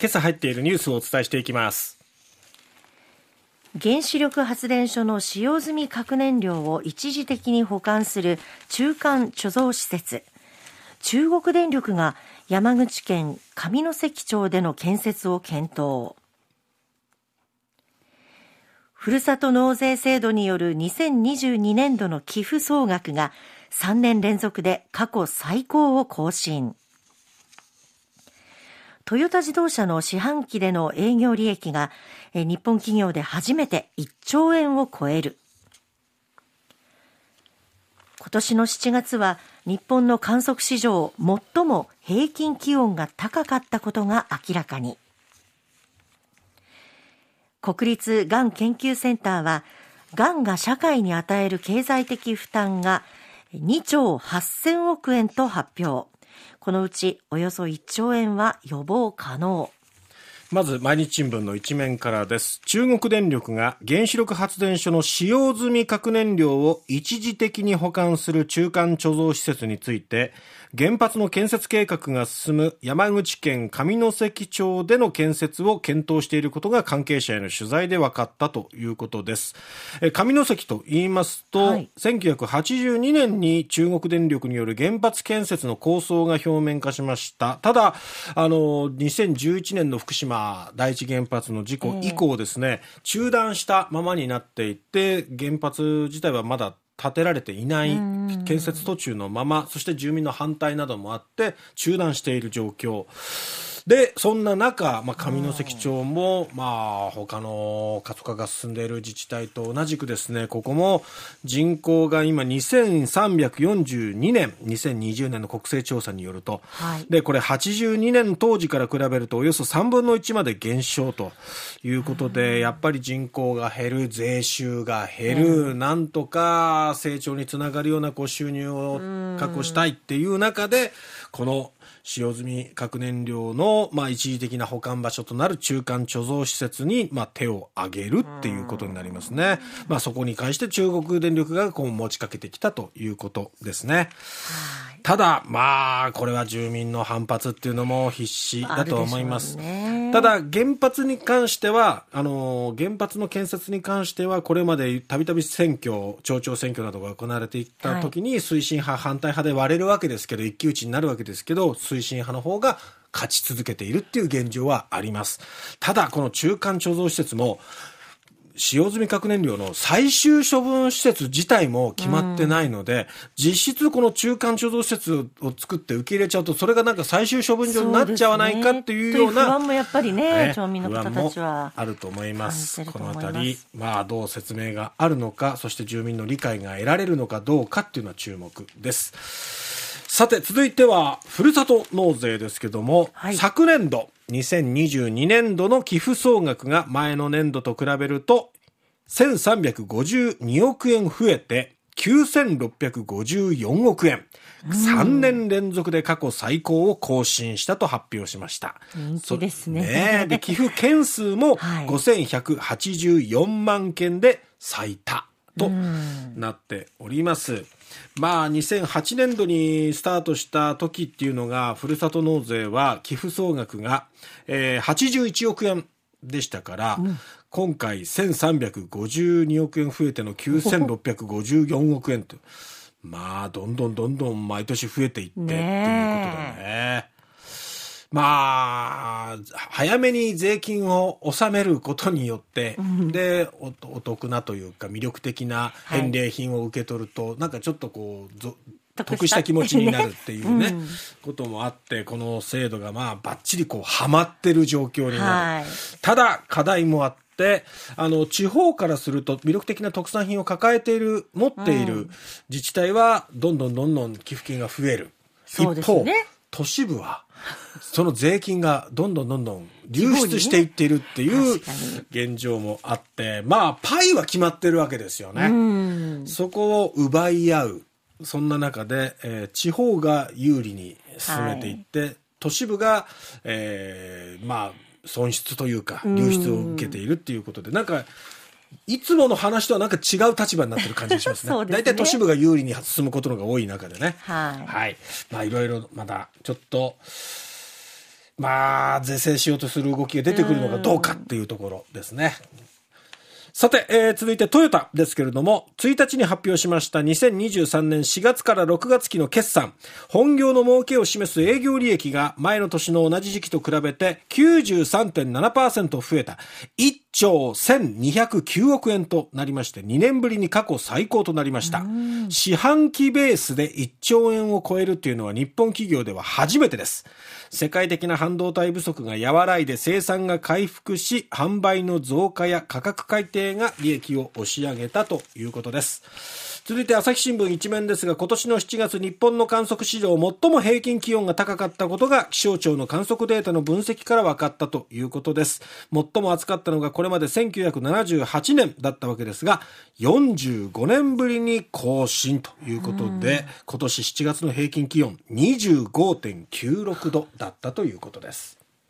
今朝入っているニュースをお伝えしていきます。原子力発電所の使用済み核燃料を一時的に保管する中間貯蔵施設。中国電力が山口県上関町での建設を検討。ふるさと納税制度による2022年度の寄付総額が3年連続で過去最高を更新。トヨタ自動車の四半期での営業利益が日本企業で初めて1兆円を超える。今年の7月は日本の観測史上最も平均気温が高かったことが明らかに。国立がん研究センターは、がんが社会に与える経済的負担が2兆8000億円と発表。このうちおよそ1兆円は予防可能。まず毎日新聞の一面からです。中国電力が原子力発電所の使用済み核燃料を一時的に保管する中間貯蔵施設について、原発の建設計画が進む山口県上関町での建設を検討していることが関係者への取材で分かったということです。上関と言いますと、はい、1982年に中国電力による原発建設の構想が表面化しました。ただ、あの、2011年の福島第一原発の事故以降ですね、えー、中断したままになっていて、原発自体はまだ建てられていない建設途中のままそして住民の反対などもあって中断している状況で、そんな中、まあ、上関町も、まあ、他の過疎化が進んでいる自治体と同じくですね、ここも人口が今2342年、2020年の国勢調査によると、はい、で、これ82年当時から比べるとおよそ3分の1まで減少ということで、やっぱり人口が減る、税収が減る、なんとか成長につながるようなこう収入を確保したいっていう中で、この使用済み核燃料の、まあ、一時的な保管場所となる中間貯蔵施設に、まあ、手を挙げるっていうことになりますね。まあ、そこに関して中国電力がこう持ちかけてきたということですね。ただ、まあ、これは住民の反発っていうのも必至だと思います。ただ、原発に関しては、あの、原発の建設に関しては、これまでたびたび選挙、町長選挙などが行われていった時に、推進派、反対派で割れるわけですけど、一騎打ちになるわけですけど、推進派の方が勝ち続けているっていう現状はあります。ただ、この中間貯蔵施設も、使用済み核燃料の最終処分施設自体も決まってないので、うん、実質この中間貯蔵施設を作って受け入れちゃうと、それがなんか最終処分場になっちゃわないかっていうような。う不安もやっぱりね、町民の方たちは。あると思います。このあたり、まあどう説明があるのか、そして住民の理解が得られるのかどうかっていうのは注目です。さて、続いては、ふるさと納税ですけども、はい、昨年度、2022年度の寄付総額が前の年度と比べると、1352億円増えて、9654億円。3年連続で過去最高を更新したと発表しました。人気ですね。ねで、寄付件数も5184万件で最多となっております。まあ、2008年度にスタートした時っていうのが、ふるさと納税は寄付総額が、えー、81億円でしたから、うん、今回1352億円増えての9654億円と。まあ、どんどんどんどん毎年増えていってっていうことだね。まあ、早めに税金を納めることによって、うん、でお、お得なというか魅力的な返礼品を受け取ると、はい、なんかちょっとこう、得した。気持ちになるっていうね、う ん、こともあって、この制度がまあ、ばっちりこう、はまってる状況になる。はい、ただ、課題もあって、あの、地方からすると魅力的な特産品を抱えている、持っている自治体は、どんどんどんどん寄付金が増える。一方、都市部は、その税金がどんどんどんどん流出していっているっていう現状もあって、まあ、パイは決まってるわけですよね。そこを奪い合う。そんな中で、えー、地方が有利に進めていって、はい、都市部が、えー、まあ、損失というか、流出を受けているっていうことで、なんか、いつもの話とはなんか違う立場になってる感じがしますね。大体、ね、都市部が有利に進むことのが多い中でね。はい。はい。まあいろいろまだちょっと、まあ、是正しようとする動きが出てくるのかどうかっていうところですね。さて、えー、続いてトヨタですけれども、1日に発表しました2023年4月から6月期の決算、本業の儲けを示す営業利益が前の年の同じ時期と比べて93.7%増えた1兆1209億円となりまして、2年ぶりに過去最高となりました。四半期ベースで1兆円を超えるっていうのは日本企業では初めてです。世界的な半導体不足が和らいで生産が回復し、販売の増加や価格改定が利益を押し上げたということです。続いて朝日新聞一面ですが、今年の7月日本の観測史上最も平均気温が高かったことが気象庁の観測データの分析から分かったということです。最も暑かったのがこれまで1978年だったわけですが、45年ぶりに更新ということで、今年7月の平均気温25.96度だったということです。